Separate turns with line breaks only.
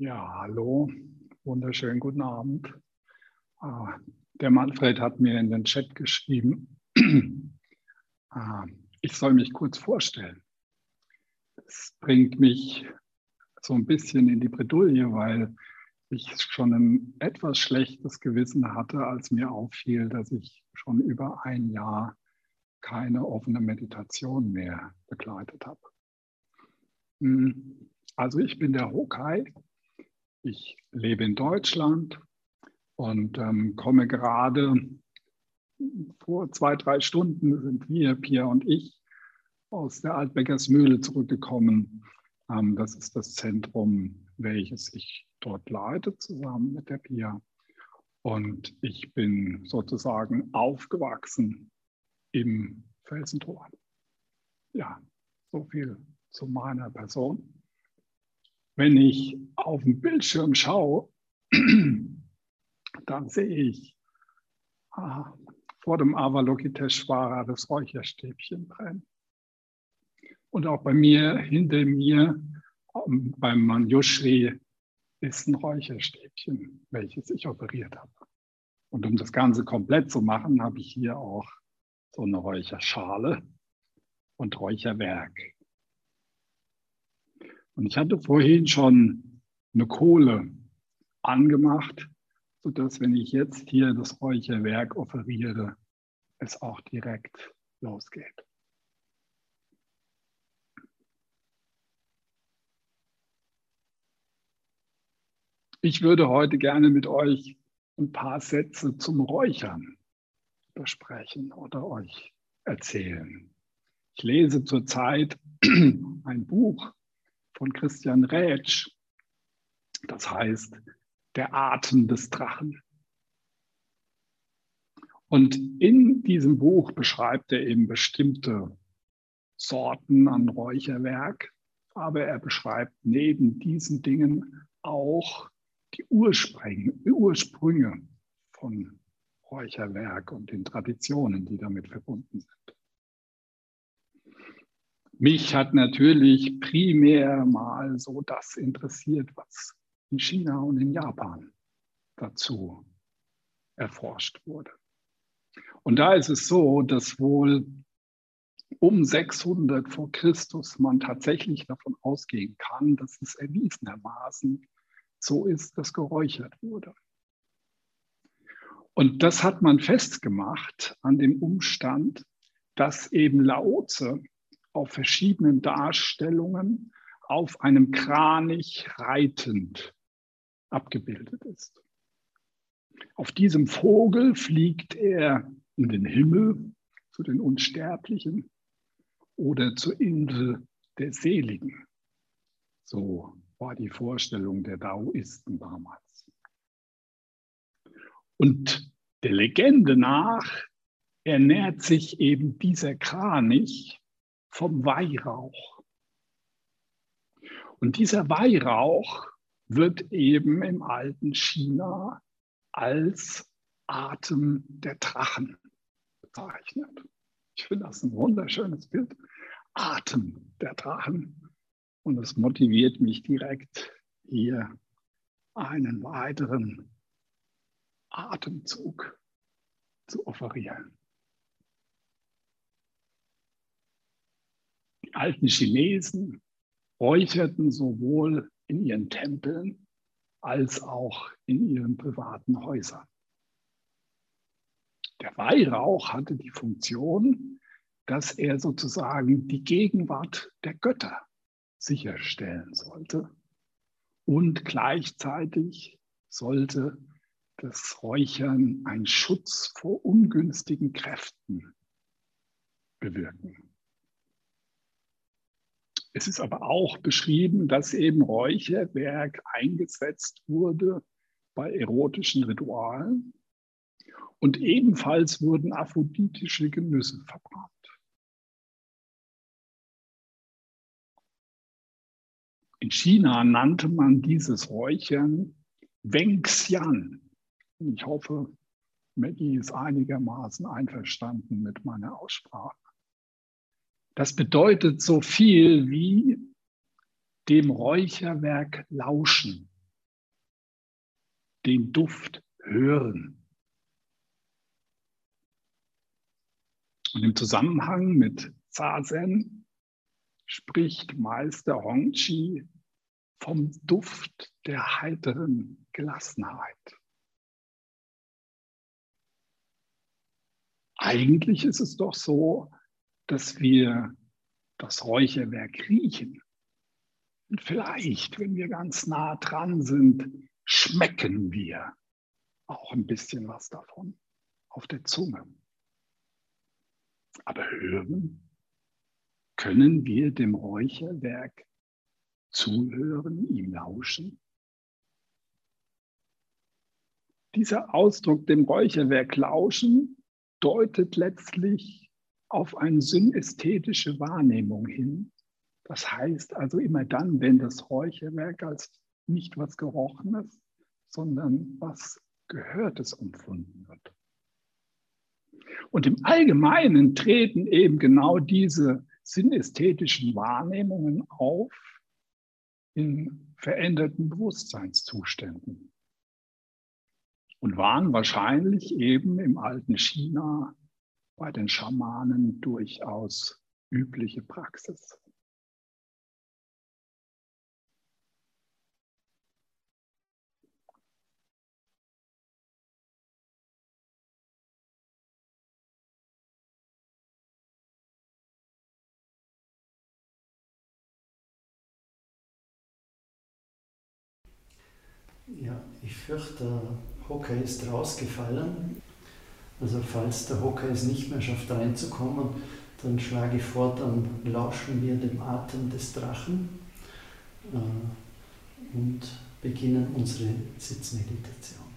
Ja, hallo, wunderschönen guten Abend. Ah, der Manfred hat mir in den Chat geschrieben, ah, ich soll mich kurz vorstellen. Das bringt mich so ein bisschen in die Bredouille, weil ich schon ein etwas schlechtes Gewissen hatte, als mir auffiel, dass ich schon über ein Jahr keine offene Meditation mehr begleitet habe. Hm, also ich bin der Hokai ich lebe in Deutschland und ähm, komme gerade vor zwei, drei Stunden sind wir, Pia und ich, aus der Altbäckersmühle zurückgekommen. Ähm, das ist das Zentrum, welches ich dort leite, zusammen mit der Pia. Und ich bin sozusagen aufgewachsen im Felsentor. Ja, so viel zu meiner Person wenn ich auf den Bildschirm schaue, dann sehe ich ah, vor dem Avalokiteshvara das Räucherstäbchen brennen. Und auch bei mir, hinter mir, beim Manjushri, ist ein Räucherstäbchen, welches ich operiert habe. Und um das Ganze komplett zu machen, habe ich hier auch so eine Räucherschale und Räucherwerk. Und ich hatte vorhin schon eine Kohle angemacht, sodass, wenn ich jetzt hier das Räucherwerk offeriere, es auch direkt losgeht. Ich würde heute gerne mit euch ein paar Sätze zum Räuchern besprechen oder euch erzählen. Ich lese zurzeit ein Buch von Christian Rätsch. Das heißt, der Atem des Drachen. Und in diesem Buch beschreibt er eben bestimmte Sorten an Räucherwerk, aber er beschreibt neben diesen Dingen auch die Ursprünge, Ursprünge von Räucherwerk und den Traditionen, die damit verbunden sind. Mich hat natürlich primär mal so das interessiert, was in China und in Japan dazu erforscht wurde. Und da ist es so, dass wohl um 600 vor Christus man tatsächlich davon ausgehen kann, dass es erwiesenermaßen so ist, dass geräuchert wurde. Und das hat man festgemacht an dem Umstand, dass eben Laoze auf verschiedenen Darstellungen auf einem Kranich reitend abgebildet ist. Auf diesem Vogel fliegt er in den Himmel zu den Unsterblichen oder zur Insel der Seligen. So war die Vorstellung der Daoisten damals. Und der Legende nach ernährt sich eben dieser Kranich vom Weihrauch. Und dieser Weihrauch wird eben im alten China als Atem der Drachen bezeichnet. Ich finde das ein wunderschönes Bild. Atem der Drachen. Und es motiviert mich direkt, hier einen weiteren Atemzug zu offerieren. Die alten Chinesen räucherten sowohl in ihren Tempeln als auch in ihren privaten Häusern. Der Weihrauch hatte die Funktion, dass er sozusagen die Gegenwart der Götter sicherstellen sollte. Und gleichzeitig sollte das Räuchern einen Schutz vor ungünstigen Kräften bewirken. Es ist aber auch beschrieben, dass eben Räucherwerk eingesetzt wurde bei erotischen Ritualen. Und ebenfalls wurden aphroditische Genüsse verbrannt. In China nannte man dieses Räuchern Wengxian. Ich hoffe, Maggie ist einigermaßen einverstanden mit meiner Aussprache. Das bedeutet so viel wie dem Räucherwerk lauschen den Duft hören. Und im Zusammenhang mit Zazen spricht Meister Hongqi vom Duft der heiteren Gelassenheit. Eigentlich ist es doch so, dass wir das Räucherwerk riechen. Und vielleicht, wenn wir ganz nah dran sind, schmecken wir auch ein bisschen was davon auf der Zunge. Aber hören können wir dem Räucherwerk zuhören, ihm lauschen? Dieser Ausdruck, dem Räucherwerk lauschen, deutet letztlich auf eine synästhetische Wahrnehmung hin. Das heißt also immer dann, wenn das Räucherwerk als nicht was Gerochenes, sondern was Gehörtes empfunden wird. Und im Allgemeinen treten eben genau diese synästhetischen Wahrnehmungen auf in veränderten Bewusstseinszuständen und waren wahrscheinlich eben im alten China bei den Schamanen durchaus übliche Praxis.
Ja, ich fürchte, Hocker ist rausgefallen. Also falls der Hocker es nicht mehr schafft reinzukommen, dann schlage ich vor, dann lauschen wir dem Atem des Drachen äh, und beginnen unsere Sitzmeditation.